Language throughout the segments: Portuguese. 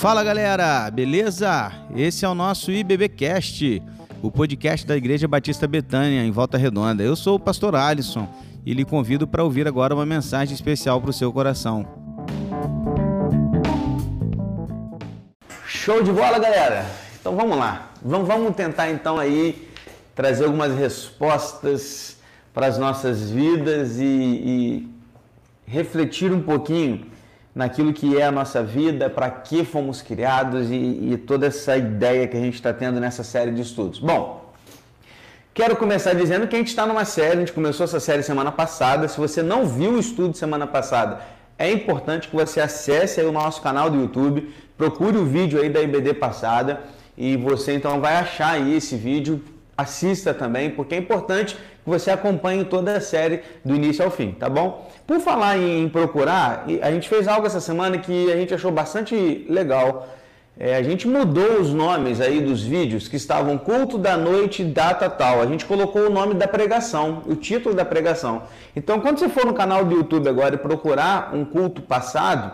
Fala galera, beleza? Esse é o nosso IBBcast, o podcast da Igreja Batista Betânia, em Volta Redonda. Eu sou o pastor Alisson e lhe convido para ouvir agora uma mensagem especial para o seu coração. Show de bola, galera! Então vamos lá. Vamos, tentar então aí trazer algumas respostas para as nossas vidas e, e refletir um pouquinho naquilo que é a nossa vida, para que fomos criados e, e, toda essa ideia que a gente está tendo nessa série de estudos. Bom, quero começar dizendo que a gente está numa série, a gente começou essa série semana passada. Se você não viu o estudo semana passada, é importante que você acesse o nosso canal do YouTube, procure o vídeo aí da IBD passada e você então vai achar aí esse vídeo assista também, porque é importante você acompanhe toda a série do início ao fim, tá bom? Por falar em procurar, a gente fez algo essa semana que a gente achou bastante legal. É, a gente mudou os nomes aí dos vídeos que estavam culto da noite, data tal. A gente colocou o nome da pregação, o título da pregação. Então, quando você for no canal do YouTube agora e procurar um culto passado,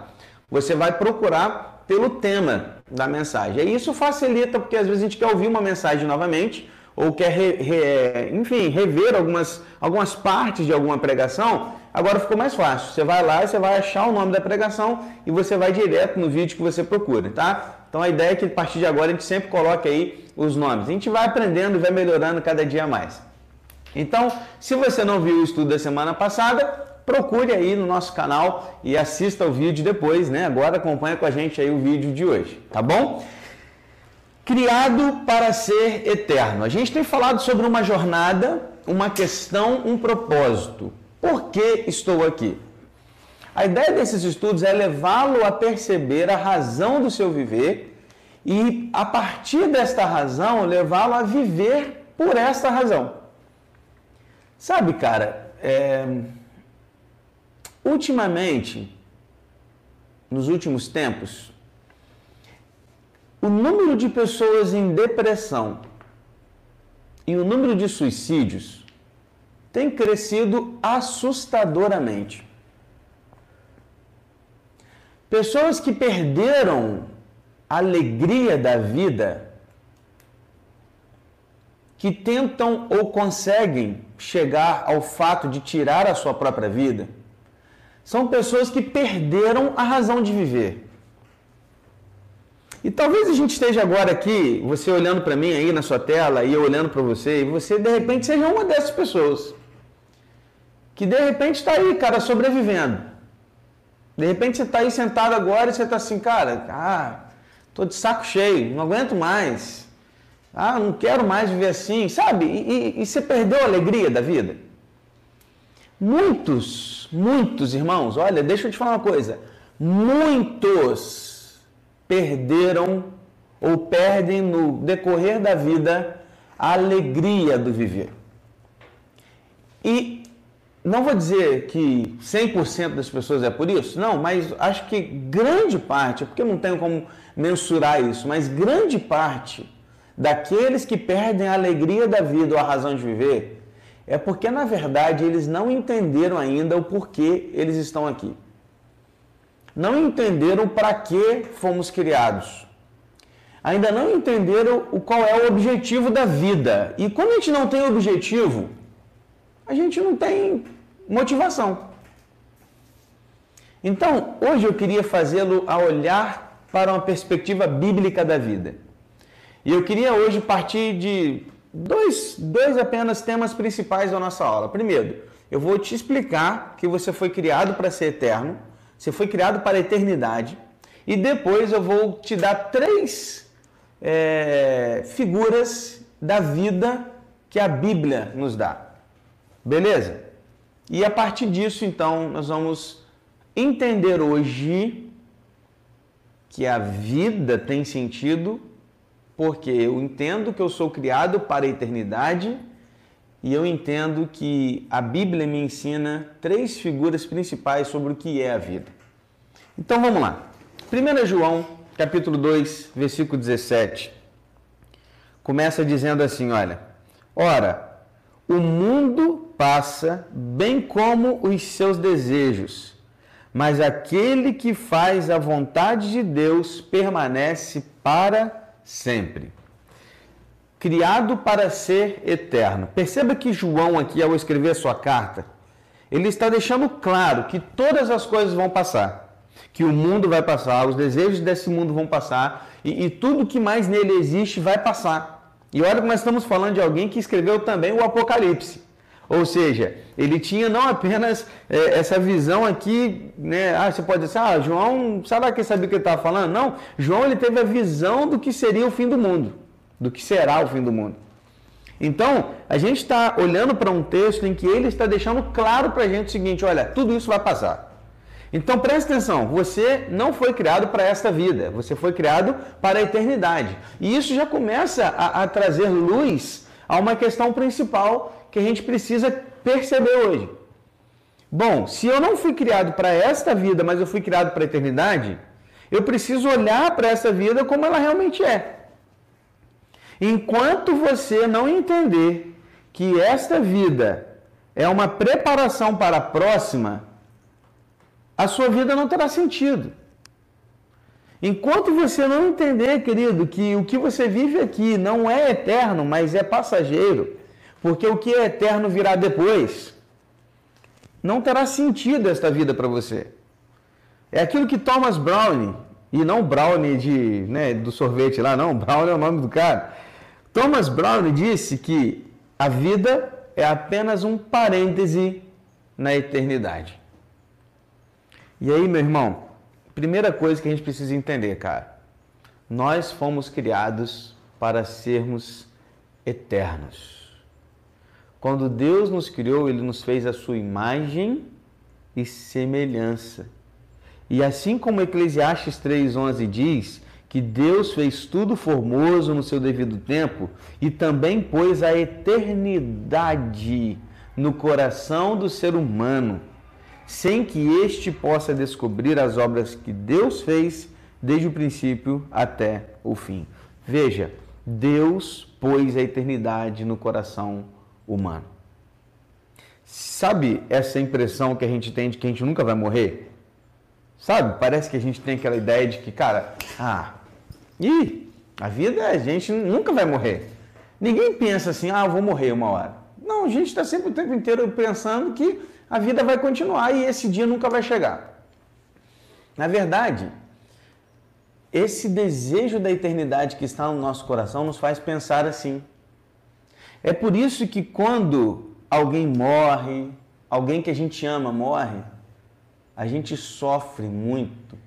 você vai procurar pelo tema da mensagem. E isso facilita, porque às vezes a gente quer ouvir uma mensagem novamente, ou quer, re, re, enfim, rever algumas, algumas partes de alguma pregação, agora ficou mais fácil. Você vai lá e você vai achar o nome da pregação e você vai direto no vídeo que você procura, tá? Então a ideia é que a partir de agora a gente sempre coloque aí os nomes. A gente vai aprendendo vai melhorando cada dia mais. Então, se você não viu o estudo da semana passada, procure aí no nosso canal e assista o vídeo depois, né? Agora acompanha com a gente aí o vídeo de hoje, tá bom? Criado para ser eterno. A gente tem falado sobre uma jornada, uma questão, um propósito. Por que estou aqui? A ideia desses estudos é levá-lo a perceber a razão do seu viver e, a partir desta razão, levá-lo a viver por esta razão. Sabe, cara, é... ultimamente, nos últimos tempos, o número de pessoas em depressão e o número de suicídios tem crescido assustadoramente. Pessoas que perderam a alegria da vida, que tentam ou conseguem chegar ao fato de tirar a sua própria vida, são pessoas que perderam a razão de viver. E talvez a gente esteja agora aqui, você olhando para mim aí na sua tela e eu olhando para você, e você de repente seja uma dessas pessoas. Que de repente está aí, cara, sobrevivendo. De repente você está aí sentado agora e você está assim, cara, ah, tô de saco cheio, não aguento mais. Ah, não quero mais viver assim, sabe? E, e, e você perdeu a alegria da vida. Muitos, muitos irmãos, olha, deixa eu te falar uma coisa. Muitos perderam ou perdem no decorrer da vida a alegria do viver. E não vou dizer que 100% das pessoas é por isso, não, mas acho que grande parte, porque não tenho como mensurar isso, mas grande parte daqueles que perdem a alegria da vida ou a razão de viver é porque, na verdade, eles não entenderam ainda o porquê eles estão aqui não entenderam para que fomos criados. Ainda não entenderam o qual é o objetivo da vida. E quando a gente não tem objetivo, a gente não tem motivação. Então, hoje eu queria fazê-lo a olhar para uma perspectiva bíblica da vida. E eu queria hoje partir de dois, dois apenas temas principais da nossa aula. Primeiro, eu vou te explicar que você foi criado para ser eterno. Você foi criado para a eternidade. E depois eu vou te dar três é, figuras da vida que a Bíblia nos dá. Beleza? E a partir disso, então, nós vamos entender hoje que a vida tem sentido porque eu entendo que eu sou criado para a eternidade e eu entendo que a Bíblia me ensina três figuras principais sobre o que é a vida. Então vamos lá. 1 João, capítulo 2, versículo 17. Começa dizendo assim, olha: Ora, o mundo passa bem como os seus desejos, mas aquele que faz a vontade de Deus permanece para sempre. Criado para ser eterno. Perceba que João, aqui, ao escrever a sua carta, ele está deixando claro que todas as coisas vão passar, que o mundo vai passar, os desejos desse mundo vão passar e, e tudo que mais nele existe vai passar. E olha que nós estamos falando de alguém que escreveu também o Apocalipse. Ou seja, ele tinha não apenas é, essa visão aqui, né? Ah, você pode dizer, ah, João, será que ele sabia o que ele estava falando? Não, João ele teve a visão do que seria o fim do mundo, do que será o fim do mundo. Então, a gente está olhando para um texto em que ele está deixando claro para a gente o seguinte: olha, tudo isso vai passar. Então preste atenção, você não foi criado para esta vida, você foi criado para a eternidade. E isso já começa a, a trazer luz a uma questão principal que a gente precisa perceber hoje. Bom, se eu não fui criado para esta vida, mas eu fui criado para a eternidade, eu preciso olhar para essa vida como ela realmente é. Enquanto você não entender que esta vida é uma preparação para a próxima, a sua vida não terá sentido. Enquanto você não entender, querido, que o que você vive aqui não é eterno, mas é passageiro, porque o que é eterno virá depois. Não terá sentido esta vida para você. É aquilo que Thomas Browne, e não Browne de, né, do sorvete lá, não, Browne é o nome do cara. Thomas Browne disse que a vida é apenas um parêntese na eternidade. E aí, meu irmão, primeira coisa que a gente precisa entender, cara, nós fomos criados para sermos eternos. Quando Deus nos criou, Ele nos fez a sua imagem e semelhança. E assim como Eclesiastes 3,11 diz que Deus fez tudo formoso no seu devido tempo e também pôs a eternidade no coração do ser humano, sem que este possa descobrir as obras que Deus fez desde o princípio até o fim. Veja, Deus pôs a eternidade no coração humano. Sabe essa impressão que a gente tem de que a gente nunca vai morrer? Sabe? Parece que a gente tem aquela ideia de que, cara, ah, e a vida a gente nunca vai morrer. Ninguém pensa assim, ah, vou morrer uma hora. Não, a gente está sempre o tempo inteiro pensando que a vida vai continuar e esse dia nunca vai chegar. Na verdade, esse desejo da eternidade que está no nosso coração nos faz pensar assim. É por isso que quando alguém morre, alguém que a gente ama morre, a gente sofre muito.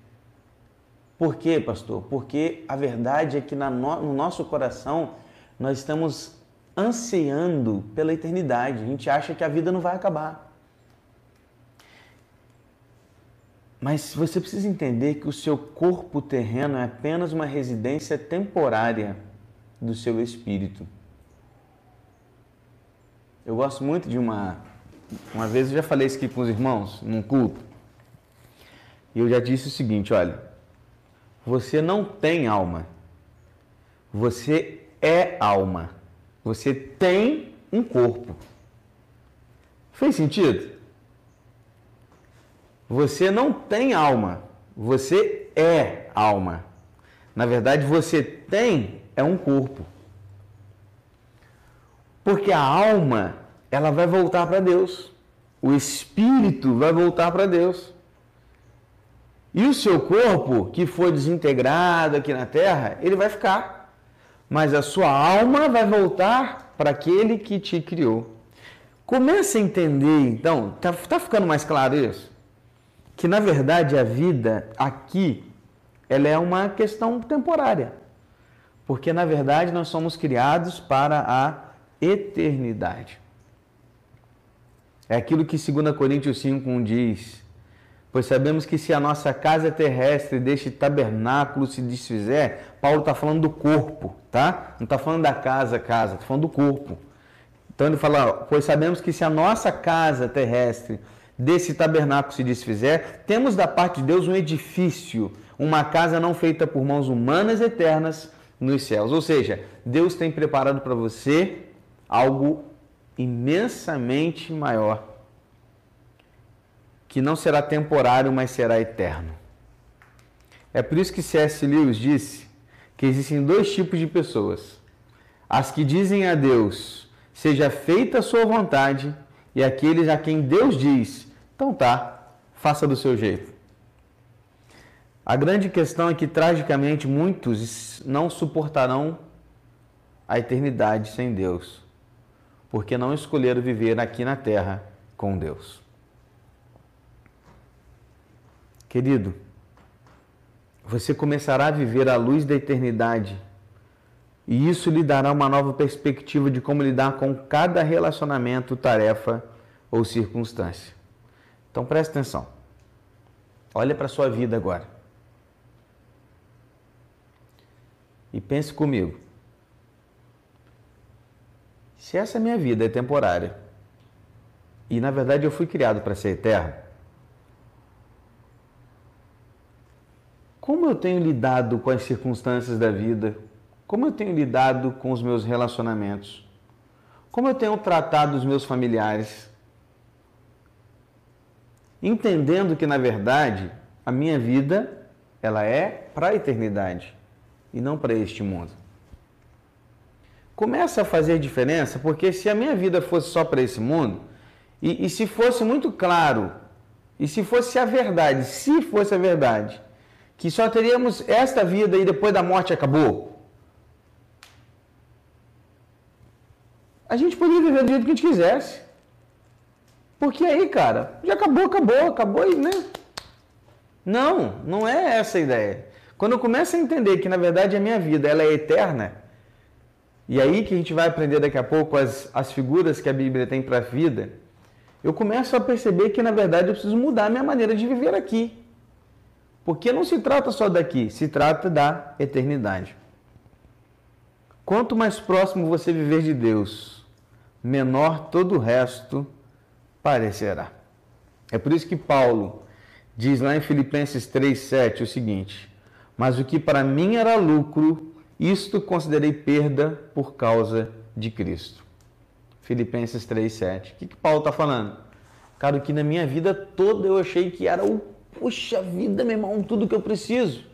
Por quê, pastor? Porque a verdade é que no nosso coração nós estamos ansiando pela eternidade. A gente acha que a vida não vai acabar. Mas você precisa entender que o seu corpo terreno é apenas uma residência temporária do seu espírito. Eu gosto muito de uma. Uma vez eu já falei isso aqui com os irmãos, num culto. E eu já disse o seguinte: olha, você não tem alma. Você é alma. Você tem um corpo. Fez sentido? Você não tem alma. Você é alma. Na verdade, você tem é um corpo. Porque a alma, ela vai voltar para Deus. O espírito vai voltar para Deus. E o seu corpo, que foi desintegrado aqui na terra, ele vai ficar. Mas a sua alma vai voltar para aquele que te criou. Comece a entender, então, tá, tá ficando mais claro isso? Que na verdade a vida aqui, ela é uma questão temporária. Porque na verdade nós somos criados para a eternidade. É aquilo que 2 Coríntios 5,1 diz. Pois sabemos que se a nossa casa terrestre deste tabernáculo se desfizer, Paulo está falando do corpo, tá? Não está falando da casa, casa, está falando do corpo. Então ele fala, pois sabemos que se a nossa casa terrestre desse tabernáculo se desfizer, temos da parte de Deus um edifício, uma casa não feita por mãos humanas eternas nos céus. Ou seja, Deus tem preparado para você algo imensamente maior. Que não será temporário, mas será eterno. É por isso que C.S. Lewis disse que existem dois tipos de pessoas: as que dizem a Deus, seja feita a sua vontade, e aqueles a quem Deus diz, então tá, faça do seu jeito. A grande questão é que, tragicamente, muitos não suportarão a eternidade sem Deus, porque não escolheram viver aqui na terra com Deus. Querido, você começará a viver à luz da eternidade e isso lhe dará uma nova perspectiva de como lidar com cada relacionamento, tarefa ou circunstância. Então preste atenção. Olha para a sua vida agora. E pense comigo. Se essa minha vida é temporária, e na verdade eu fui criado para ser eterno, como eu tenho lidado com as circunstâncias da vida, como eu tenho lidado com os meus relacionamentos? Como eu tenho tratado os meus familiares? Entendendo que, na verdade, a minha vida ela é para a eternidade e não para este mundo. Começa a fazer diferença, porque se a minha vida fosse só para esse mundo, e, e se fosse muito claro, e se fosse a verdade, se fosse a verdade, que só teríamos esta vida e depois da morte acabou, a gente podia viver do jeito que a gente quisesse. Porque aí, cara, já acabou, acabou, acabou e, né? Não, não é essa a ideia. Quando eu começo a entender que, na verdade, a minha vida ela é eterna, e aí que a gente vai aprender daqui a pouco as, as figuras que a Bíblia tem para a vida, eu começo a perceber que, na verdade, eu preciso mudar a minha maneira de viver aqui. Porque não se trata só daqui, se trata da eternidade. Quanto mais próximo você viver de Deus, menor todo o resto parecerá. É por isso que Paulo diz lá em Filipenses 3,7 o seguinte: Mas o que para mim era lucro, isto considerei perda por causa de Cristo. Filipenses 3,7. O que, que Paulo está falando? Cara, o que na minha vida toda eu achei que era o, puxa vida, meu irmão, tudo que eu preciso.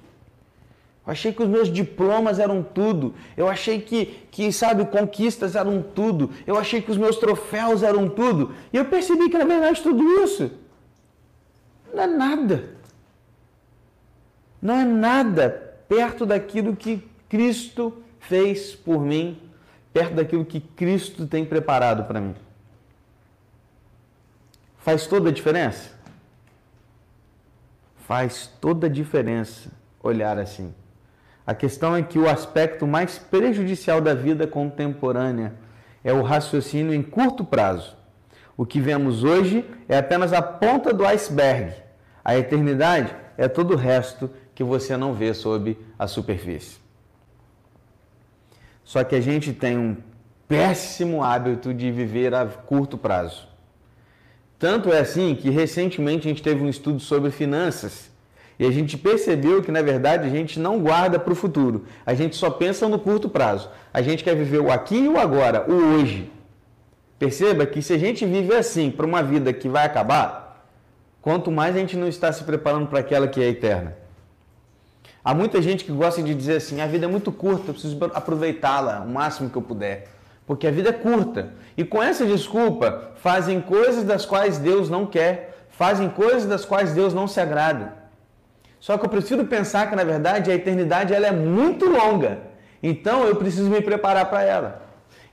Eu achei que os meus diplomas eram tudo. Eu achei que, que, sabe, conquistas eram tudo. Eu achei que os meus troféus eram tudo. E eu percebi que, na verdade, tudo isso não é nada. Não é nada perto daquilo que Cristo fez por mim, perto daquilo que Cristo tem preparado para mim. Faz toda a diferença? Faz toda a diferença olhar assim. A questão é que o aspecto mais prejudicial da vida contemporânea é o raciocínio em curto prazo. O que vemos hoje é apenas a ponta do iceberg. A eternidade é todo o resto que você não vê sob a superfície. Só que a gente tem um péssimo hábito de viver a curto prazo. Tanto é assim que recentemente a gente teve um estudo sobre finanças e a gente percebeu que, na verdade, a gente não guarda para o futuro. A gente só pensa no curto prazo. A gente quer viver o aqui e o agora, o hoje. Perceba que se a gente vive assim para uma vida que vai acabar, quanto mais a gente não está se preparando para aquela que é eterna. Há muita gente que gosta de dizer assim: a vida é muito curta, eu preciso aproveitá-la o máximo que eu puder. Porque a vida é curta. E com essa desculpa, fazem coisas das quais Deus não quer, fazem coisas das quais Deus não se agrada. Só que eu preciso pensar que, na verdade, a eternidade ela é muito longa. Então, eu preciso me preparar para ela.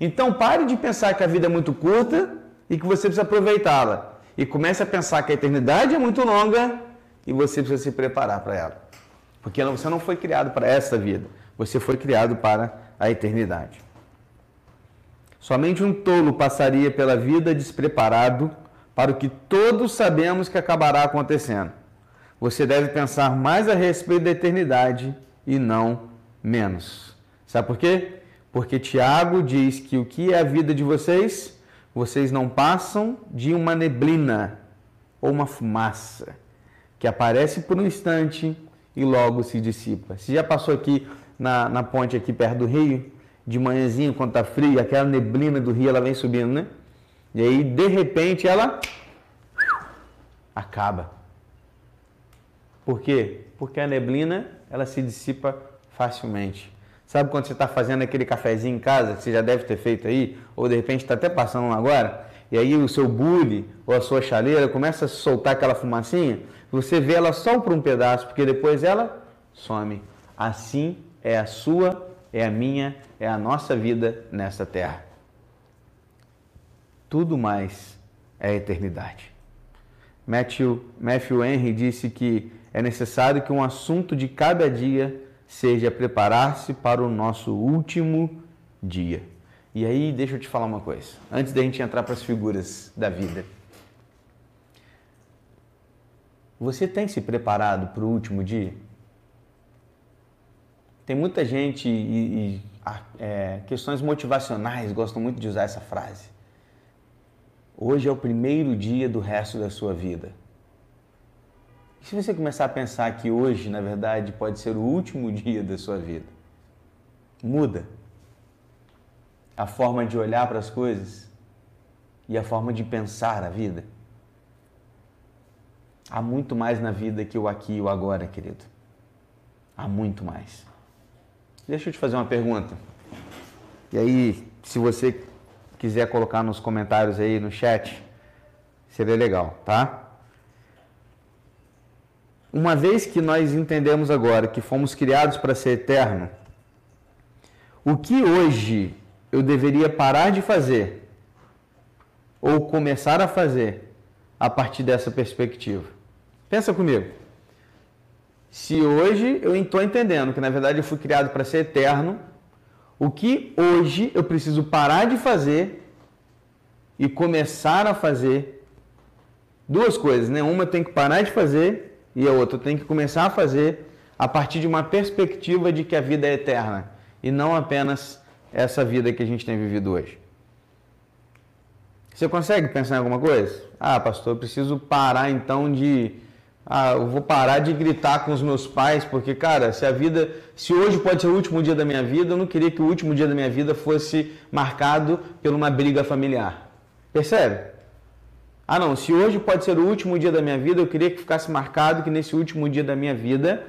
Então, pare de pensar que a vida é muito curta e que você precisa aproveitá-la. E comece a pensar que a eternidade é muito longa e você precisa se preparar para ela. Porque você não foi criado para essa vida. Você foi criado para a eternidade. Somente um tolo passaria pela vida despreparado para o que todos sabemos que acabará acontecendo você deve pensar mais a respeito da eternidade e não menos. Sabe por quê? Porque Tiago diz que o que é a vida de vocês? Vocês não passam de uma neblina ou uma fumaça que aparece por um instante e logo se dissipa. Você já passou aqui na, na ponte aqui perto do rio, de manhãzinho, quando está frio, aquela neblina do rio ela vem subindo, né? E aí, de repente, ela acaba. Por quê? Porque a neblina ela se dissipa facilmente. Sabe quando você está fazendo aquele cafezinho em casa, que você já deve ter feito aí, ou de repente está até passando agora, e aí o seu bule ou a sua chaleira começa a soltar aquela fumacinha, você vê ela só por um pedaço, porque depois ela some. Assim é a sua, é a minha, é a nossa vida nessa terra. Tudo mais é eternidade. Matthew, Matthew Henry disse que é necessário que um assunto de cada dia seja preparar-se para o nosso último dia. E aí, deixa eu te falar uma coisa, antes da gente entrar para as figuras da vida. Você tem se preparado para o último dia? Tem muita gente e, e é, questões motivacionais gostam muito de usar essa frase. Hoje é o primeiro dia do resto da sua vida. E se você começar a pensar que hoje, na verdade, pode ser o último dia da sua vida? Muda a forma de olhar para as coisas e a forma de pensar a vida. Há muito mais na vida que o aqui e o agora, querido. Há muito mais. Deixa eu te fazer uma pergunta. E aí, se você quiser colocar nos comentários aí no chat, seria legal, tá? Uma vez que nós entendemos agora que fomos criados para ser eterno, o que hoje eu deveria parar de fazer ou começar a fazer a partir dessa perspectiva? Pensa comigo. Se hoje eu estou entendendo que na verdade eu fui criado para ser eterno, o que hoje eu preciso parar de fazer e começar a fazer duas coisas, né? Uma eu tenho que parar de fazer e a outra tem que começar a fazer a partir de uma perspectiva de que a vida é eterna e não apenas essa vida que a gente tem vivido hoje. Você consegue pensar em alguma coisa? Ah, pastor, eu preciso parar então de. Ah, eu vou parar de gritar com os meus pais, porque, cara, se a vida. Se hoje pode ser o último dia da minha vida, eu não queria que o último dia da minha vida fosse marcado por uma briga familiar. Percebe? Ah, não, se hoje pode ser o último dia da minha vida, eu queria que ficasse marcado que nesse último dia da minha vida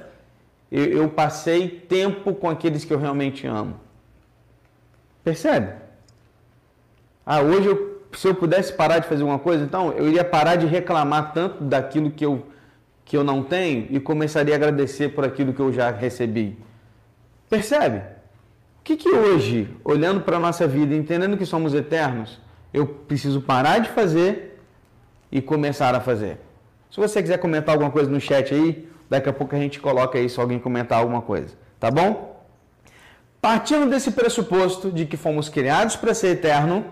eu, eu passei tempo com aqueles que eu realmente amo. Percebe? Ah, hoje eu, se eu pudesse parar de fazer uma coisa, então eu iria parar de reclamar tanto daquilo que eu, que eu não tenho e começaria a agradecer por aquilo que eu já recebi. Percebe? O que, que hoje, olhando para a nossa vida, entendendo que somos eternos, eu preciso parar de fazer e começar a fazer. Se você quiser comentar alguma coisa no chat aí, daqui a pouco a gente coloca aí se alguém comentar alguma coisa, tá bom? Partindo desse pressuposto de que fomos criados para ser eterno,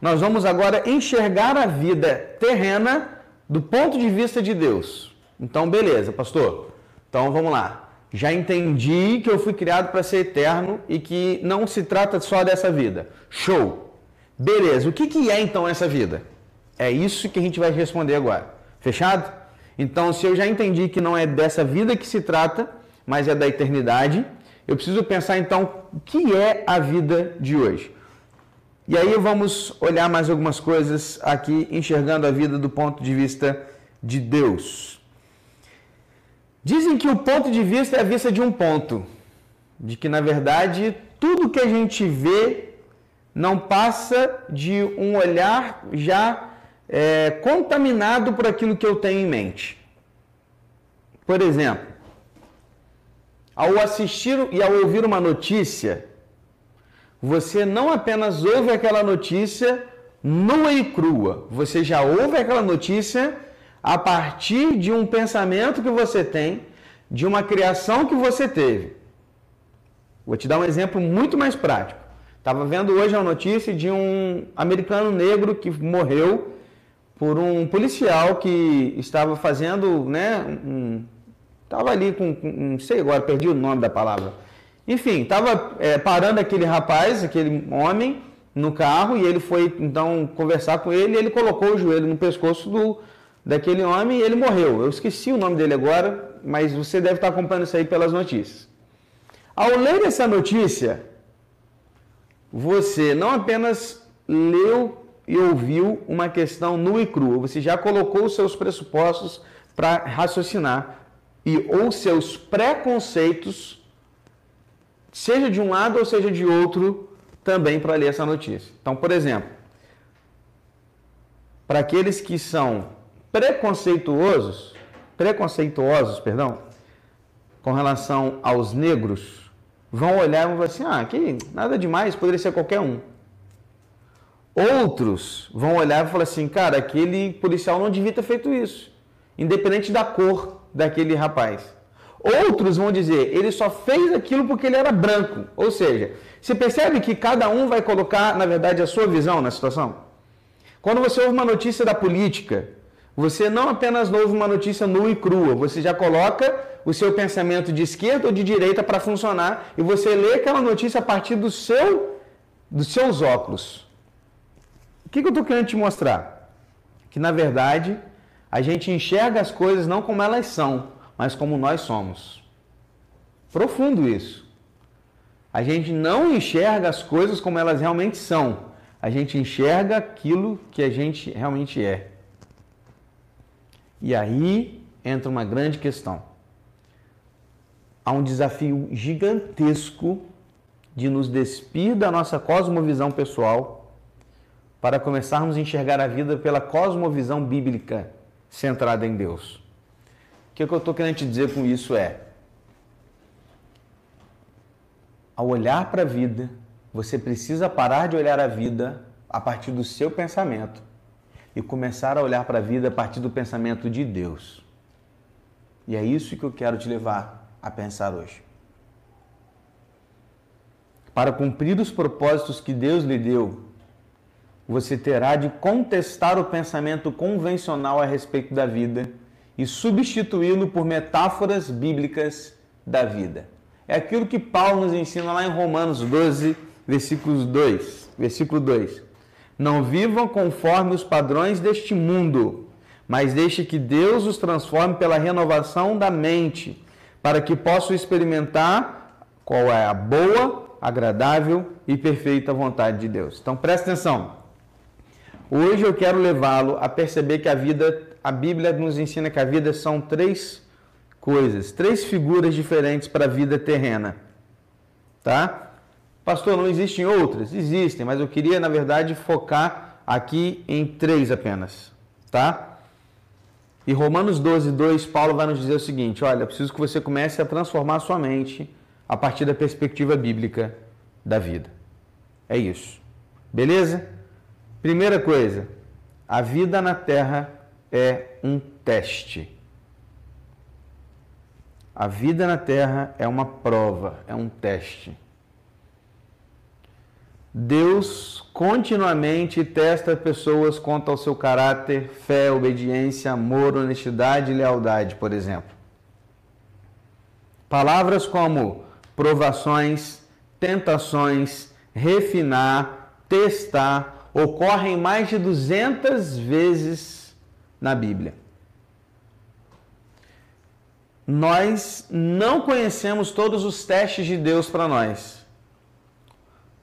nós vamos agora enxergar a vida terrena do ponto de vista de Deus. Então, beleza, pastor. Então, vamos lá. Já entendi que eu fui criado para ser eterno e que não se trata só dessa vida. Show. Beleza. O que, que é então essa vida? É isso que a gente vai responder agora. Fechado? Então, se eu já entendi que não é dessa vida que se trata, mas é da eternidade, eu preciso pensar então o que é a vida de hoje. E aí vamos olhar mais algumas coisas aqui, enxergando a vida do ponto de vista de Deus. Dizem que o ponto de vista é a vista de um ponto, de que na verdade tudo que a gente vê não passa de um olhar já é, contaminado por aquilo que eu tenho em mente. Por exemplo, ao assistir e ao ouvir uma notícia, você não apenas ouve aquela notícia nua e crua, você já ouve aquela notícia a partir de um pensamento que você tem, de uma criação que você teve. Vou te dar um exemplo muito mais prático. Estava vendo hoje a notícia de um americano negro que morreu por um policial que estava fazendo, né, um, ali com, com, não sei agora, perdi o nome da palavra. Enfim, estava é, parando aquele rapaz, aquele homem, no carro e ele foi então conversar com ele e ele colocou o joelho no pescoço do, daquele homem e ele morreu. Eu esqueci o nome dele agora, mas você deve estar acompanhando isso aí pelas notícias. Ao ler essa notícia, você não apenas leu e ouviu uma questão nua e crua. Você já colocou os seus pressupostos para raciocinar e ou seus preconceitos, seja de um lado ou seja de outro, também para ler essa notícia. Então, por exemplo, para aqueles que são preconceituosos, preconceituosos, perdão, com relação aos negros, vão olhar e vão falar assim: ah, que nada demais, poderia ser qualquer um. Outros vão olhar e falar assim: cara, aquele policial não devia ter feito isso, independente da cor daquele rapaz. Outros vão dizer: ele só fez aquilo porque ele era branco. Ou seja, você percebe que cada um vai colocar, na verdade, a sua visão na situação? Quando você ouve uma notícia da política, você não apenas ouve uma notícia nua e crua, você já coloca o seu pensamento de esquerda ou de direita para funcionar e você lê aquela notícia a partir do seu, dos seus óculos. O que, que eu estou querendo te mostrar? Que na verdade a gente enxerga as coisas não como elas são, mas como nós somos. Profundo isso. A gente não enxerga as coisas como elas realmente são. A gente enxerga aquilo que a gente realmente é. E aí entra uma grande questão. Há um desafio gigantesco de nos despir da nossa cosmovisão pessoal para começarmos a enxergar a vida pela cosmovisão bíblica centrada em Deus. O que, é que eu estou querendo te dizer com isso é: ao olhar para a vida, você precisa parar de olhar a vida a partir do seu pensamento e começar a olhar para a vida a partir do pensamento de Deus. E é isso que eu quero te levar a pensar hoje. Para cumprir os propósitos que Deus lhe deu, você terá de contestar o pensamento convencional a respeito da vida e substituí-lo por metáforas bíblicas da vida. É aquilo que Paulo nos ensina lá em Romanos 12, versículos 2, versículo 2. Não vivam conforme os padrões deste mundo, mas deixe que Deus os transforme pela renovação da mente, para que possam experimentar qual é a boa, agradável e perfeita vontade de Deus. Então preste atenção. Hoje eu quero levá-lo a perceber que a vida, a Bíblia nos ensina que a vida são três coisas, três figuras diferentes para a vida terrena. Tá? Pastor, não existem outras? Existem, mas eu queria, na verdade, focar aqui em três apenas. Tá? E Romanos 12, 2, Paulo vai nos dizer o seguinte: olha, preciso que você comece a transformar sua mente a partir da perspectiva bíblica da vida. É isso. Beleza? Primeira coisa, a vida na Terra é um teste. A vida na Terra é uma prova, é um teste. Deus continuamente testa pessoas quanto ao seu caráter, fé, obediência, amor, honestidade e lealdade, por exemplo. Palavras como provações, tentações, refinar, testar, ocorrem mais de 200 vezes na Bíblia. Nós não conhecemos todos os testes de Deus para nós,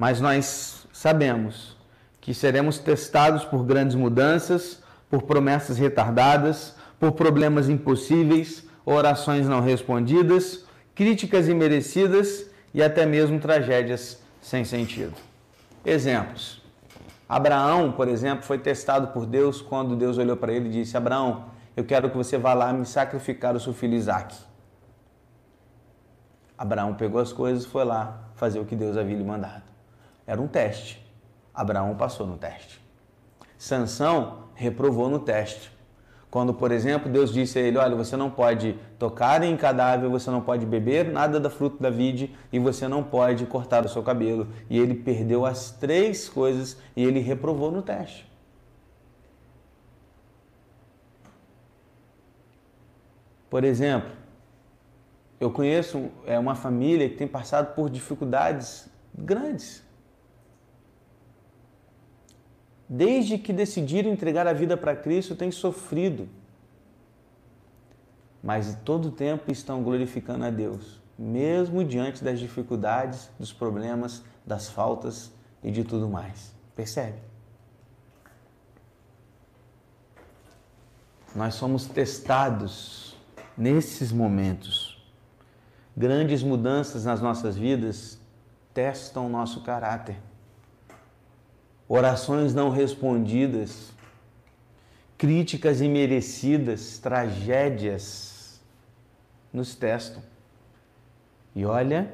mas nós sabemos que seremos testados por grandes mudanças, por promessas retardadas, por problemas impossíveis, orações não respondidas, críticas imerecidas e até mesmo tragédias sem sentido. Exemplos. Abraão, por exemplo, foi testado por Deus quando Deus olhou para ele e disse: Abraão, eu quero que você vá lá me sacrificar o seu filho Isaac. Abraão pegou as coisas e foi lá fazer o que Deus havia lhe mandado. Era um teste. Abraão passou no teste. Sansão reprovou no teste. Quando, por exemplo, Deus disse a ele: Olha, você não pode tocar em cadáver, você não pode beber nada da fruta da vide e você não pode cortar o seu cabelo. E ele perdeu as três coisas e ele reprovou no teste. Por exemplo, eu conheço é, uma família que tem passado por dificuldades grandes desde que decidiram entregar a vida para Cristo, têm sofrido. Mas todo o tempo estão glorificando a Deus, mesmo diante das dificuldades, dos problemas, das faltas e de tudo mais. Percebe? Nós somos testados nesses momentos. Grandes mudanças nas nossas vidas testam o nosso caráter. Orações não respondidas, críticas imerecidas, tragédias nos testam. E olha,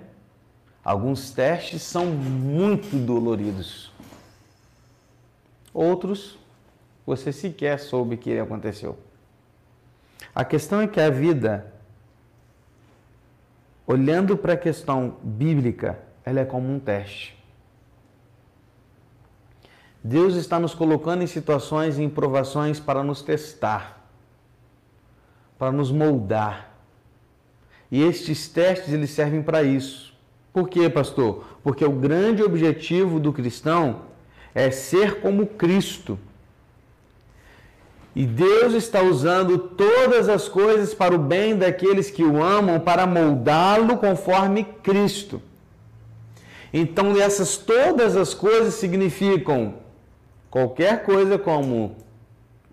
alguns testes são muito doloridos. Outros você sequer soube que ele aconteceu. A questão é que a vida, olhando para a questão bíblica, ela é como um teste. Deus está nos colocando em situações e em provações para nos testar, para nos moldar. E estes testes eles servem para isso. Por quê, pastor? Porque o grande objetivo do cristão é ser como Cristo. E Deus está usando todas as coisas para o bem daqueles que o amam, para moldá-lo conforme Cristo. Então, essas todas as coisas significam qualquer coisa como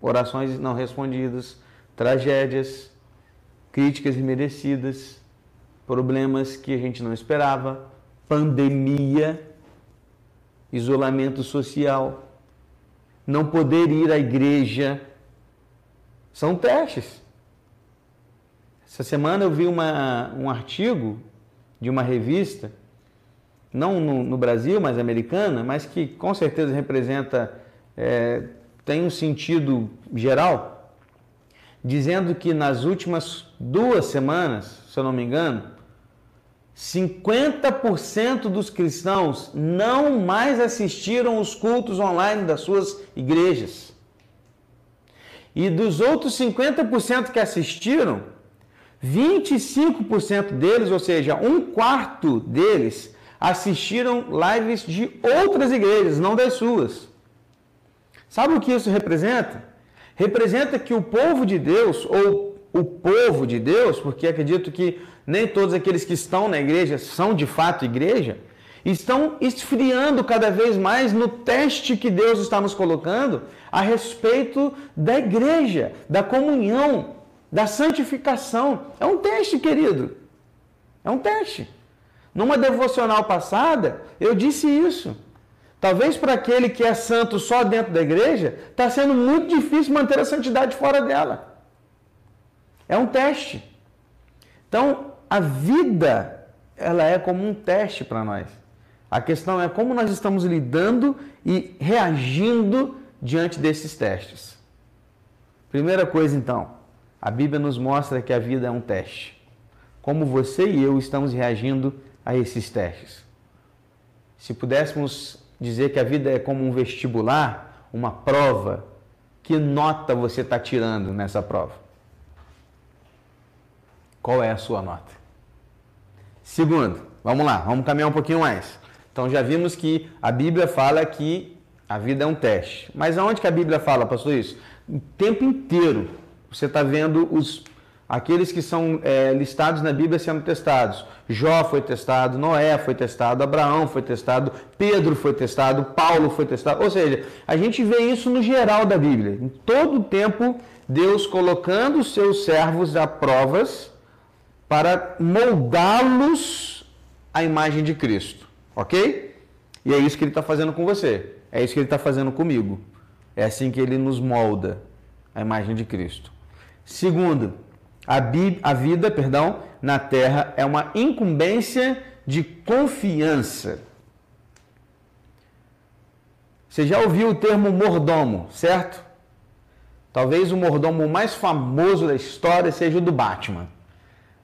orações não respondidas, tragédias, críticas imerecidas, problemas que a gente não esperava, pandemia, isolamento social, não poder ir à igreja, são testes. Essa semana eu vi uma, um artigo de uma revista não no, no Brasil, mas americana, mas que com certeza representa, é, tem um sentido geral, dizendo que nas últimas duas semanas, se eu não me engano, 50% dos cristãos não mais assistiram os cultos online das suas igrejas. E dos outros 50% que assistiram, 25% deles, ou seja, um quarto deles, assistiram lives de outras igrejas, não das suas. Sabe o que isso representa? Representa que o povo de Deus, ou o povo de Deus, porque acredito que nem todos aqueles que estão na igreja são de fato igreja, estão esfriando cada vez mais no teste que Deus está nos colocando a respeito da igreja, da comunhão, da santificação. É um teste, querido. É um teste. Numa devocional passada, eu disse isso. Talvez para aquele que é santo só dentro da igreja, está sendo muito difícil manter a santidade fora dela. É um teste. Então, a vida, ela é como um teste para nós. A questão é como nós estamos lidando e reagindo diante desses testes. Primeira coisa, então, a Bíblia nos mostra que a vida é um teste. Como você e eu estamos reagindo a esses testes. Se pudéssemos dizer que a vida é como um vestibular, uma prova, que nota você está tirando nessa prova? Qual é a sua nota? Segundo, vamos lá, vamos caminhar um pouquinho mais. Então já vimos que a Bíblia fala que a vida é um teste. Mas aonde que a Bíblia fala, pastor, isso? O tempo inteiro você está vendo os aqueles que são é, listados na Bíblia sendo testados. Jó foi testado, Noé foi testado, Abraão foi testado, Pedro foi testado, Paulo foi testado. Ou seja, a gente vê isso no geral da Bíblia. Em todo o tempo, Deus colocando os seus servos a provas para moldá-los à imagem de Cristo. Ok? E é isso que ele está fazendo com você. É isso que ele está fazendo comigo. É assim que ele nos molda à imagem de Cristo. Segundo, a, a vida, perdão, na terra é uma incumbência de confiança. Você já ouviu o termo mordomo, certo? Talvez o mordomo mais famoso da história seja o do Batman.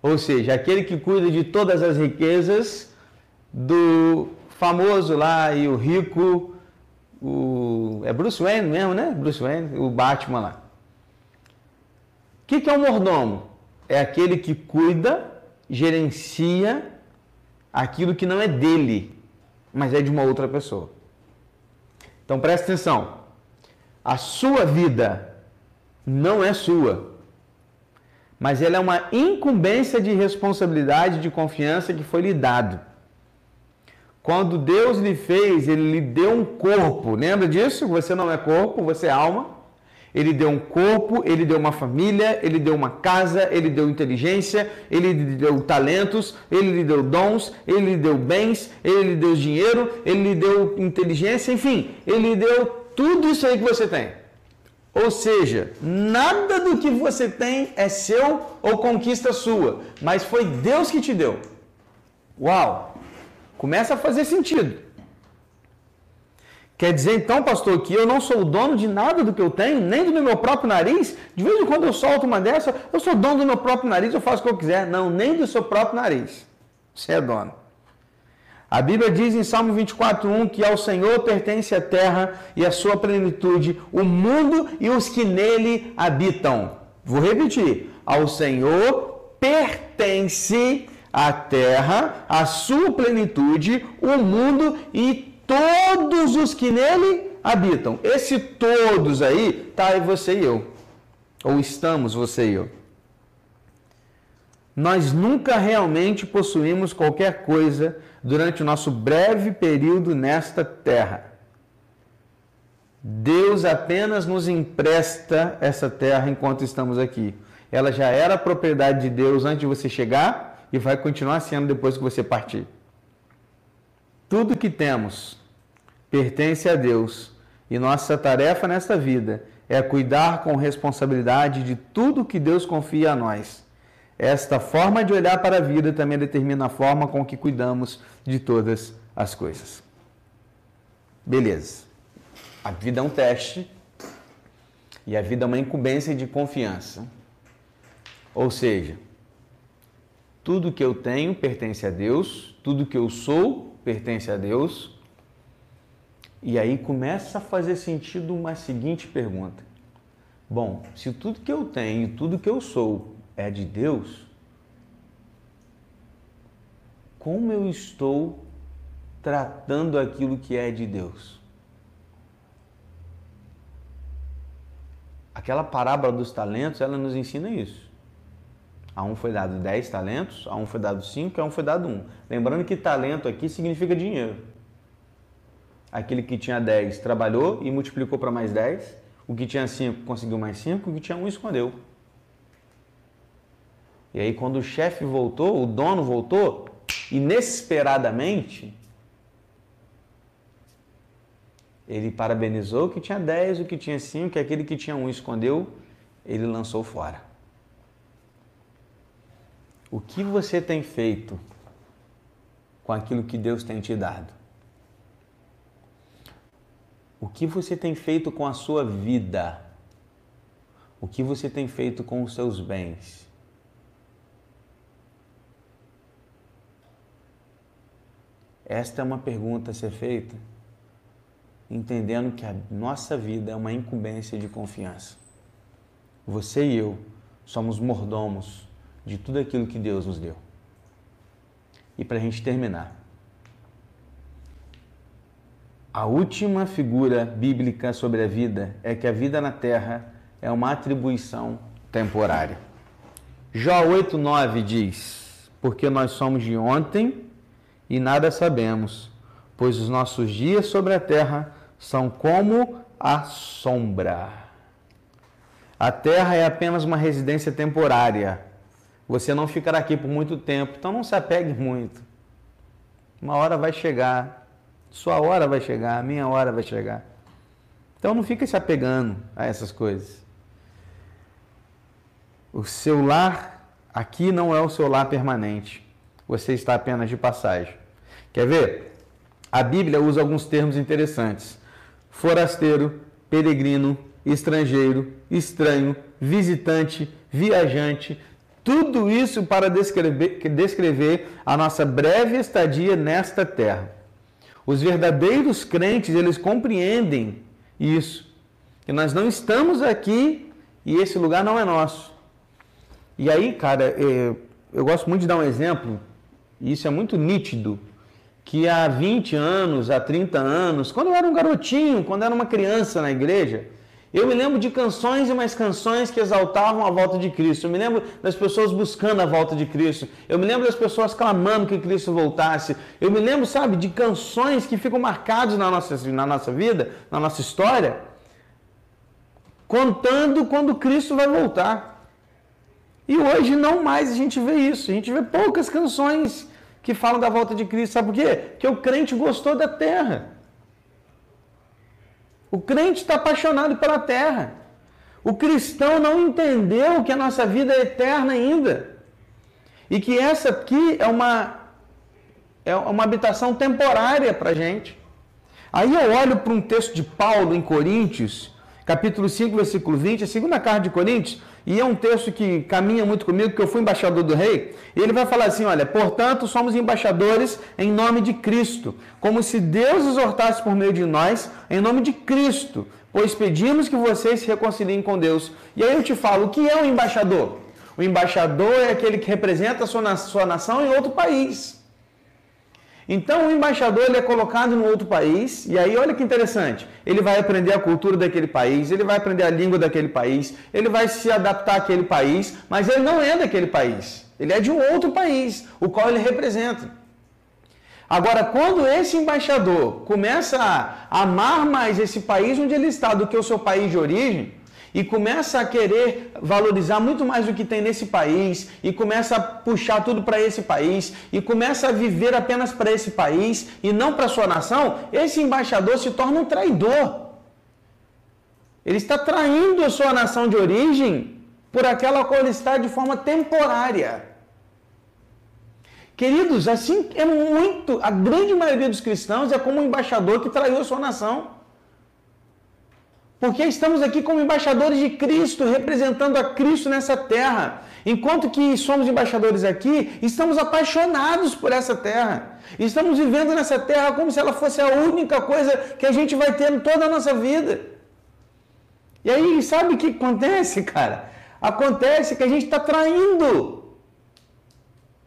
Ou seja, aquele que cuida de todas as riquezas do famoso lá e o rico, o é Bruce Wayne mesmo, né? Bruce Wayne, o Batman lá. O que, que é um mordomo? É aquele que cuida, gerencia aquilo que não é dele, mas é de uma outra pessoa. Então preste atenção. A sua vida não é sua, mas ela é uma incumbência de responsabilidade, de confiança que foi lhe dado. Quando Deus lhe fez, ele lhe deu um corpo. Lembra disso? Você não é corpo, você é alma. Ele deu um corpo, ele deu uma família, ele deu uma casa, ele deu inteligência, ele deu talentos, ele deu dons, ele deu bens, ele deu dinheiro, ele deu inteligência, enfim, ele deu tudo isso aí que você tem. Ou seja, nada do que você tem é seu ou conquista sua, mas foi Deus que te deu. Uau! Começa a fazer sentido. Quer dizer então, pastor, que eu não sou o dono de nada do que eu tenho, nem do meu próprio nariz? De vez em quando eu solto uma dessa, eu sou dono do meu próprio nariz, eu faço o que eu quiser. Não, nem do seu próprio nariz. Você é dono. A Bíblia diz em Salmo 24:1 que ao Senhor pertence a terra e a sua plenitude, o mundo e os que nele habitam. Vou repetir. Ao Senhor pertence a terra, a sua plenitude, o mundo e todos os que nele habitam. Esse todos aí tá você e eu. Ou estamos você e eu. Nós nunca realmente possuímos qualquer coisa durante o nosso breve período nesta terra. Deus apenas nos empresta essa terra enquanto estamos aqui. Ela já era propriedade de Deus antes de você chegar e vai continuar sendo depois que você partir. Tudo que temos pertence a Deus e nossa tarefa nesta vida é cuidar com responsabilidade de tudo que Deus confia a nós. Esta forma de olhar para a vida também determina a forma com que cuidamos de todas as coisas. Beleza. A vida é um teste e a vida é uma incumbência de confiança. Ou seja, tudo que eu tenho pertence a Deus, tudo que eu sou pertence a Deus. E aí começa a fazer sentido uma seguinte pergunta: Bom, se tudo que eu tenho, tudo que eu sou é de Deus, como eu estou tratando aquilo que é de Deus? Aquela parábola dos talentos, ela nos ensina isso. A um foi dado 10 talentos, a um foi dado 5, a um foi dado 1. Um. Lembrando que talento aqui significa dinheiro. Aquele que tinha 10 trabalhou e multiplicou para mais 10. O que tinha 5 conseguiu mais 5, o que tinha 1 escondeu. E aí quando o chefe voltou, o dono voltou, inesperadamente, ele parabenizou o que tinha 10, o que tinha 5, e aquele que tinha 1 escondeu, ele lançou fora. O que você tem feito com aquilo que Deus tem te dado? O que você tem feito com a sua vida? O que você tem feito com os seus bens? Esta é uma pergunta a ser feita, entendendo que a nossa vida é uma incumbência de confiança. Você e eu somos mordomos de tudo aquilo que Deus nos deu. E para a gente terminar, a última figura bíblica sobre a vida é que a vida na terra é uma atribuição temporária. Jó 8,9 diz: Porque nós somos de ontem e nada sabemos, pois os nossos dias sobre a terra são como a sombra. A terra é apenas uma residência temporária você não ficará aqui por muito tempo, então não se apegue muito. Uma hora vai chegar, sua hora vai chegar, a minha hora vai chegar. Então não fique se apegando a essas coisas. O seu lar aqui não é o seu lar permanente. Você está apenas de passagem. Quer ver? A Bíblia usa alguns termos interessantes: forasteiro, peregrino, estrangeiro, estranho, visitante, viajante, tudo isso para descrever, descrever a nossa breve estadia nesta terra. Os verdadeiros crentes, eles compreendem isso, que nós não estamos aqui e esse lugar não é nosso. E aí, cara, é, eu gosto muito de dar um exemplo, e isso é muito nítido, que há 20 anos, há 30 anos, quando eu era um garotinho, quando eu era uma criança na igreja, eu me lembro de canções e mais canções que exaltavam a volta de Cristo. Eu me lembro das pessoas buscando a volta de Cristo. Eu me lembro das pessoas clamando que Cristo voltasse. Eu me lembro, sabe, de canções que ficam marcadas na nossa, na nossa vida, na nossa história, contando quando Cristo vai voltar. E hoje não mais a gente vê isso. A gente vê poucas canções que falam da volta de Cristo. Sabe por quê? Porque o crente gostou da terra. O crente está apaixonado pela terra. O cristão não entendeu que a nossa vida é eterna ainda. E que essa aqui é uma, é uma habitação temporária para a gente. Aí eu olho para um texto de Paulo em Coríntios, capítulo 5, versículo 20, a segunda carta de Coríntios, e é um texto que caminha muito comigo, porque eu fui embaixador do rei, e ele vai falar assim: olha, portanto, somos embaixadores em nome de Cristo, como se Deus exortasse por meio de nós, em nome de Cristo, pois pedimos que vocês se reconciliem com Deus. E aí eu te falo: o que é um embaixador? O embaixador é aquele que representa a sua, sua nação em outro país. Então o embaixador ele é colocado no outro país, e aí olha que interessante, ele vai aprender a cultura daquele país, ele vai aprender a língua daquele país, ele vai se adaptar àquele país, mas ele não é daquele país, ele é de um outro país, o qual ele representa. Agora, quando esse embaixador começa a amar mais esse país onde ele está do que o seu país de origem, e começa a querer valorizar muito mais o que tem nesse país e começa a puxar tudo para esse país e começa a viver apenas para esse país e não para sua nação, esse embaixador se torna um traidor. Ele está traindo a sua nação de origem por aquela qual ele está de forma temporária. Queridos, assim é muito, a grande maioria dos cristãos é como um embaixador que traiu a sua nação. Porque estamos aqui como embaixadores de Cristo, representando a Cristo nessa terra. Enquanto que somos embaixadores aqui, estamos apaixonados por essa terra. Estamos vivendo nessa terra como se ela fosse a única coisa que a gente vai ter em toda a nossa vida. E aí, sabe o que acontece, cara? Acontece que a gente está traindo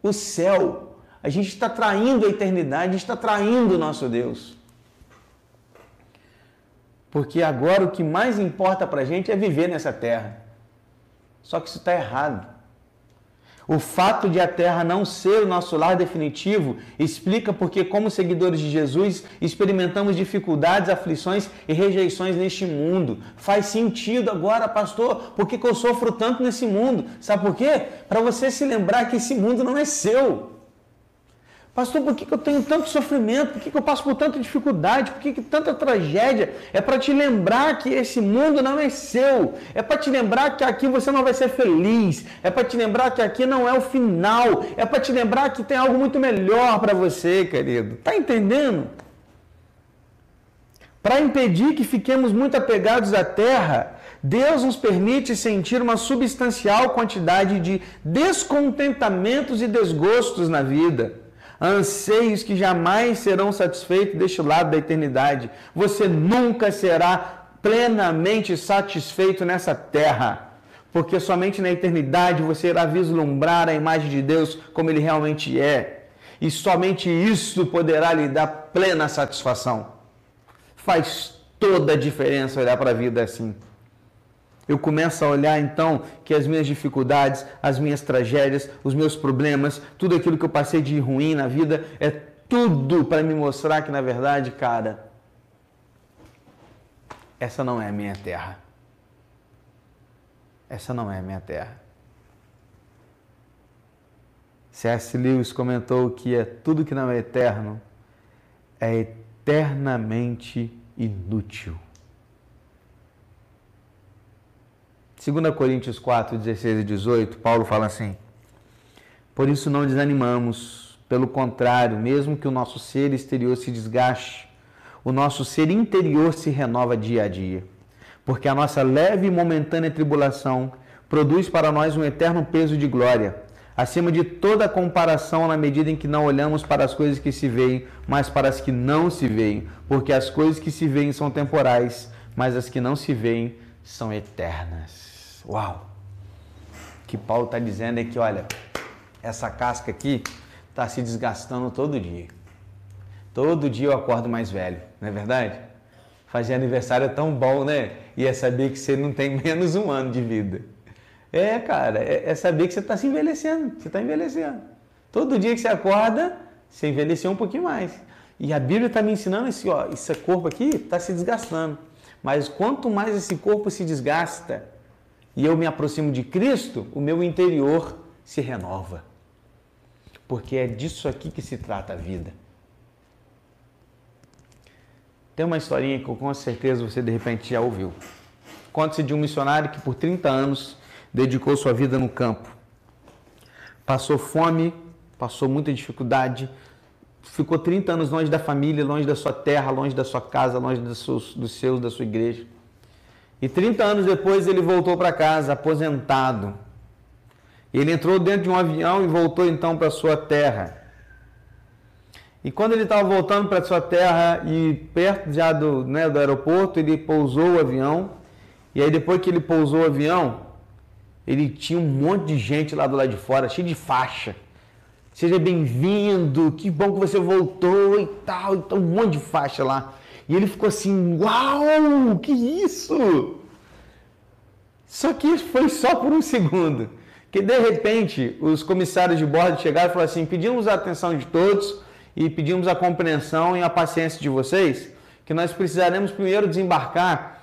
o céu. A gente está traindo a eternidade, a gente está traindo o nosso Deus. Porque agora o que mais importa para a gente é viver nessa terra. Só que isso está errado. O fato de a terra não ser o nosso lar definitivo explica porque, como seguidores de Jesus, experimentamos dificuldades, aflições e rejeições neste mundo. Faz sentido agora, pastor, por que eu sofro tanto nesse mundo? Sabe por quê? Para você se lembrar que esse mundo não é seu. Pastor, por que, que eu tenho tanto sofrimento? Por que, que eu passo por tanta dificuldade? Por que, que tanta tragédia? É para te lembrar que esse mundo não é seu. É para te lembrar que aqui você não vai ser feliz. É para te lembrar que aqui não é o final. É para te lembrar que tem algo muito melhor para você, querido. Tá entendendo? Para impedir que fiquemos muito apegados à terra, Deus nos permite sentir uma substancial quantidade de descontentamentos e desgostos na vida anseios que jamais serão satisfeitos deste lado da eternidade. Você nunca será plenamente satisfeito nessa terra, porque somente na eternidade você irá vislumbrar a imagem de Deus como ele realmente é, e somente isso poderá lhe dar plena satisfação. Faz toda a diferença olhar para a vida assim. Eu começo a olhar então que as minhas dificuldades, as minhas tragédias, os meus problemas, tudo aquilo que eu passei de ruim na vida é tudo para me mostrar que na verdade, cara, essa não é a minha terra. Essa não é a minha terra. C.S. Lewis comentou que é tudo que não é eterno é eternamente inútil. 2 Coríntios 4, 16 e 18, Paulo fala assim: Por isso não desanimamos, pelo contrário, mesmo que o nosso ser exterior se desgaste, o nosso ser interior se renova dia a dia, porque a nossa leve e momentânea tribulação produz para nós um eterno peso de glória, acima de toda comparação na medida em que não olhamos para as coisas que se veem, mas para as que não se veem, porque as coisas que se veem são temporais, mas as que não se veem são eternas. Uau! O que Paulo está dizendo é que, olha, essa casca aqui está se desgastando todo dia. Todo dia eu acordo mais velho, não é verdade? Fazer aniversário é tão bom, né? E é saber que você não tem menos um ano de vida. É, cara, é, é saber que você está se envelhecendo. Você está envelhecendo. Todo dia que você acorda, você envelheceu um pouquinho mais. E a Bíblia está me ensinando isso, ó, esse corpo aqui está se desgastando. Mas quanto mais esse corpo se desgasta e eu me aproximo de Cristo, o meu interior se renova. Porque é disso aqui que se trata a vida. Tem uma historinha que com certeza você de repente já ouviu. Conta-se de um missionário que por 30 anos dedicou sua vida no campo. Passou fome, passou muita dificuldade, ficou 30 anos longe da família, longe da sua terra, longe da sua casa, longe dos seus, dos seus da sua igreja. E 30 anos depois ele voltou para casa, aposentado. Ele entrou dentro de um avião e voltou então para sua terra. E quando ele estava voltando para sua terra e perto já do, né, do aeroporto, ele pousou o avião. E aí depois que ele pousou o avião, ele tinha um monte de gente lá do lado de fora, cheio de faixa. Seja bem-vindo, que bom que você voltou e tal. Então, um monte de faixa lá. E ele ficou assim: Uau, que isso! Só que foi só por um segundo. Que de repente os comissários de bordo chegaram e falaram assim: pedimos a atenção de todos e pedimos a compreensão e a paciência de vocês, que nós precisaremos primeiro desembarcar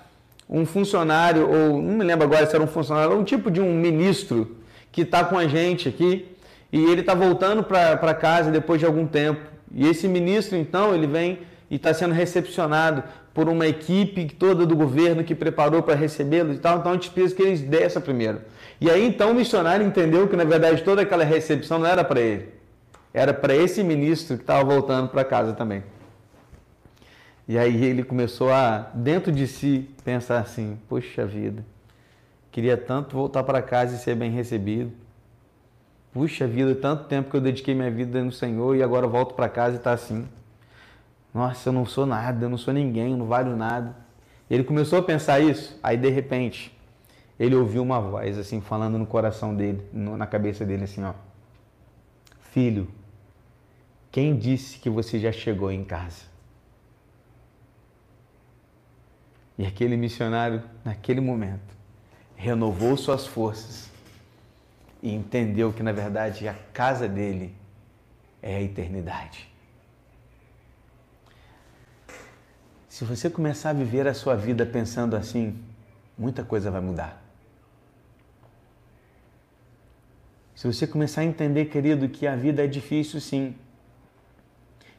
um funcionário, ou não me lembro agora se era um funcionário, um tipo de um ministro que está com a gente aqui e ele está voltando para casa depois de algum tempo. E esse ministro, então, ele vem e está sendo recepcionado por uma equipe toda do governo que preparou para recebê-lo e tal. Então a gente precisa que eles desçam primeiro. E aí então o missionário entendeu que na verdade toda aquela recepção não era para ele era para esse ministro que estava voltando para casa também. E aí ele começou a, dentro de si, pensar assim: puxa vida, queria tanto voltar para casa e ser bem recebido. Puxa vida, tanto tempo que eu dediquei minha vida no Senhor e agora volto para casa e está assim. Nossa, eu não sou nada, eu não sou ninguém, eu não valho nada. Ele começou a pensar isso, aí de repente ele ouviu uma voz assim falando no coração dele, na cabeça dele assim, ó: Filho, quem disse que você já chegou em casa? E aquele missionário, naquele momento, renovou suas forças e entendeu que, na verdade, a casa dele é a eternidade. Se você começar a viver a sua vida pensando assim, muita coisa vai mudar. Se você começar a entender, querido, que a vida é difícil sim,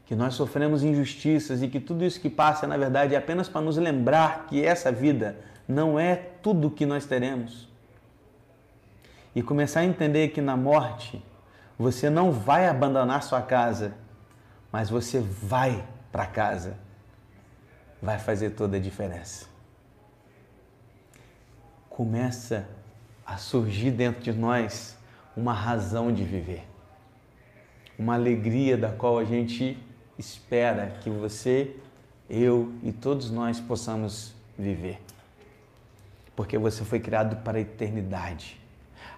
que nós sofremos injustiças e que tudo isso que passa, na verdade, é apenas para nos lembrar que essa vida não é tudo que nós teremos. E começar a entender que na morte você não vai abandonar sua casa, mas você vai para casa. Vai fazer toda a diferença. Começa a surgir dentro de nós uma razão de viver. Uma alegria da qual a gente espera que você, eu e todos nós possamos viver. Porque você foi criado para a eternidade.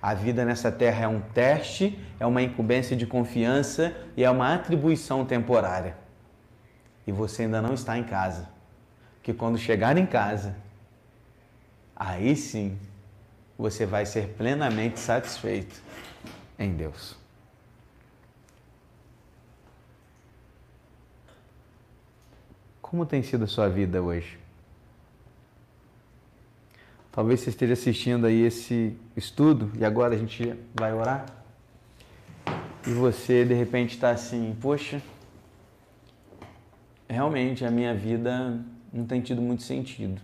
A vida nessa terra é um teste, é uma incumbência de confiança e é uma atribuição temporária. E você ainda não está em casa. Que quando chegar em casa, aí sim você vai ser plenamente satisfeito em Deus. Como tem sido a sua vida hoje? Talvez você esteja assistindo aí esse estudo e agora a gente vai orar. E você de repente está assim, poxa, realmente a minha vida não tem tido muito sentido.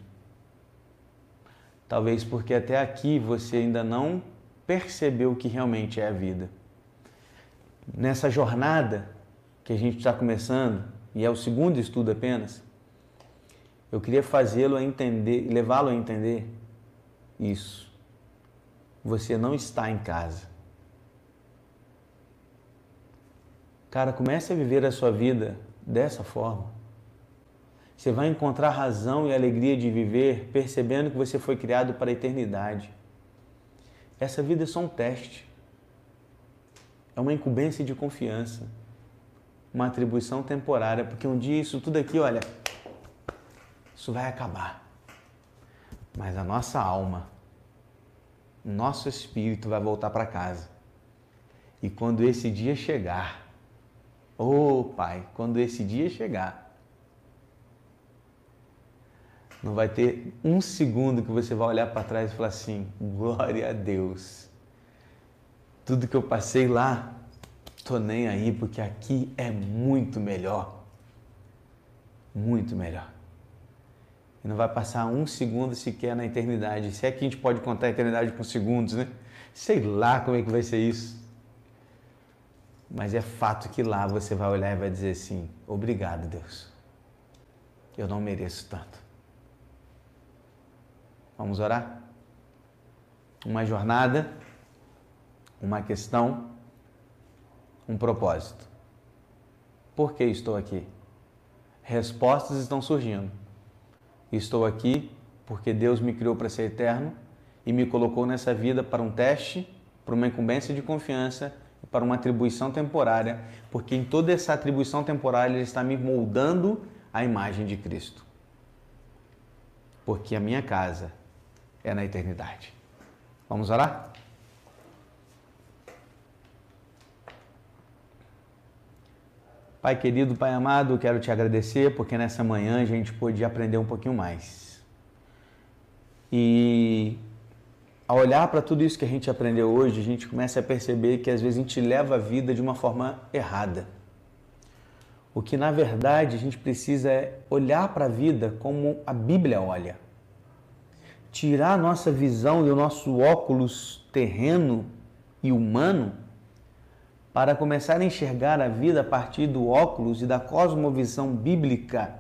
Talvez porque até aqui você ainda não percebeu o que realmente é a vida. Nessa jornada que a gente está começando, e é o segundo estudo apenas, eu queria fazê-lo a entender, levá-lo a entender isso. Você não está em casa. Cara, comece a viver a sua vida dessa forma. Você vai encontrar razão e alegria de viver percebendo que você foi criado para a eternidade. Essa vida é só um teste. É uma incumbência de confiança uma atribuição temporária, porque um dia isso tudo aqui, olha, isso vai acabar. Mas a nossa alma, nosso espírito vai voltar para casa. E quando esse dia chegar, oh Pai, quando esse dia chegar, Não vai ter um segundo que você vai olhar para trás e falar assim: glória a Deus. Tudo que eu passei lá, tô nem aí, porque aqui é muito melhor. Muito melhor. E não vai passar um segundo sequer na eternidade. Se é que a gente pode contar a eternidade com segundos, né? Sei lá como é que vai ser isso. Mas é fato que lá você vai olhar e vai dizer assim: obrigado, Deus. Eu não mereço tanto. Vamos orar? Uma jornada, uma questão, um propósito. Por que estou aqui? Respostas estão surgindo. Estou aqui porque Deus me criou para ser eterno e me colocou nessa vida para um teste, para uma incumbência de confiança e para uma atribuição temporária, porque em toda essa atribuição temporária Ele está me moldando a imagem de Cristo. Porque a minha casa é na eternidade. Vamos orar? Pai querido, Pai amado, quero te agradecer porque nessa manhã a gente pôde aprender um pouquinho mais. E ao olhar para tudo isso que a gente aprendeu hoje, a gente começa a perceber que às vezes a gente leva a vida de uma forma errada. O que na verdade a gente precisa é olhar para a vida como a Bíblia olha. Tirar a nossa visão e o nosso óculos terreno e humano para começar a enxergar a vida a partir do óculos e da cosmovisão bíblica,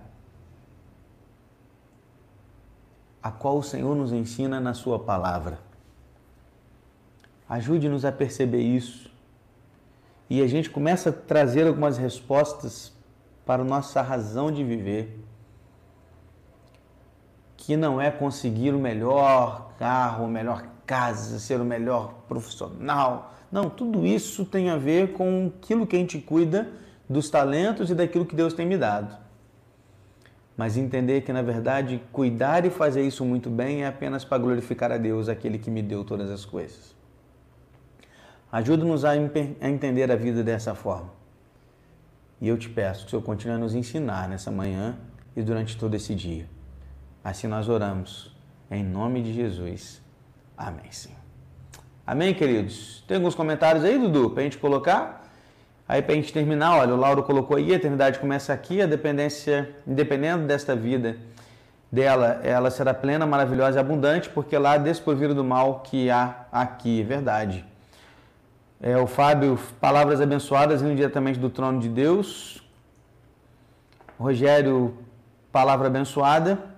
a qual o Senhor nos ensina na Sua palavra. Ajude-nos a perceber isso e a gente começa a trazer algumas respostas para a nossa razão de viver, que não é conseguir o melhor carro, a melhor casa, ser o melhor profissional. Não, tudo isso tem a ver com aquilo que a gente cuida dos talentos e daquilo que Deus tem me dado. Mas entender que, na verdade, cuidar e fazer isso muito bem é apenas para glorificar a Deus, aquele que me deu todas as coisas. Ajuda-nos a, a entender a vida dessa forma. E eu te peço que o Senhor continue a nos ensinar nessa manhã e durante todo esse dia. Assim nós oramos. Em nome de Jesus. Amém, sim. Amém, queridos? Tem alguns comentários aí, Dudu, para a gente colocar? Aí para a gente terminar, olha, o Lauro colocou aí, a eternidade começa aqui, a dependência, independendo desta vida dela, ela será plena, maravilhosa e abundante, porque lá desprovido do mal que há aqui, é verdade. É, o Fábio, palavras abençoadas vindo diretamente do trono de Deus. Rogério, palavra abençoada.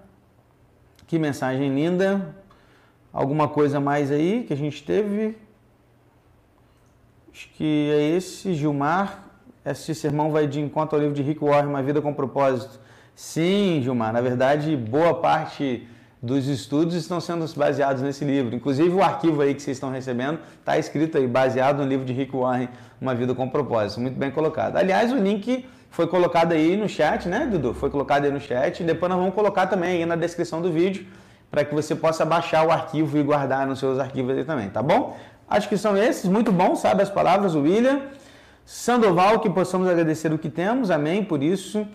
Que mensagem linda. Alguma coisa mais aí que a gente teve? Acho que é esse, Gilmar. Esse sermão vai de encontro ao livro de Rick Warren, Uma Vida com Propósito. Sim, Gilmar, na verdade, boa parte dos estudos estão sendo baseados nesse livro. Inclusive, o arquivo aí que vocês estão recebendo está escrito aí, baseado no livro de Rick Warren, Uma Vida com Propósito. Muito bem colocado. Aliás, o link foi colocado aí no chat, né, Dudu? Foi colocado aí no chat. Depois nós vamos colocar também aí na descrição do vídeo para que você possa baixar o arquivo e guardar nos seus arquivos aí também, tá bom? Acho que são esses, muito bom, sabe as palavras, William. Sandoval, que possamos agradecer o que temos, amém, por isso.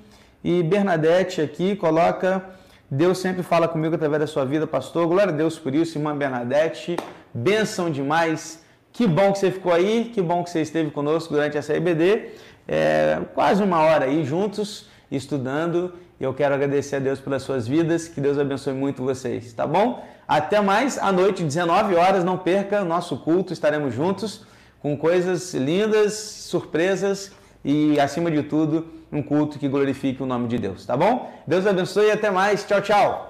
E Bernadette aqui coloca, Deus sempre fala comigo através da sua vida, pastor. Glória a Deus por isso, irmã Bernadette. Benção demais. Que bom que você ficou aí, que bom que você esteve conosco durante essa EBD. É, quase uma hora aí juntos, estudando e eu quero agradecer a Deus pelas suas vidas. Que Deus abençoe muito vocês, tá bom? Até mais à noite, 19 horas. Não perca nosso culto. Estaremos juntos com coisas lindas, surpresas e, acima de tudo, um culto que glorifique o nome de Deus, tá bom? Deus abençoe e até mais. Tchau, tchau.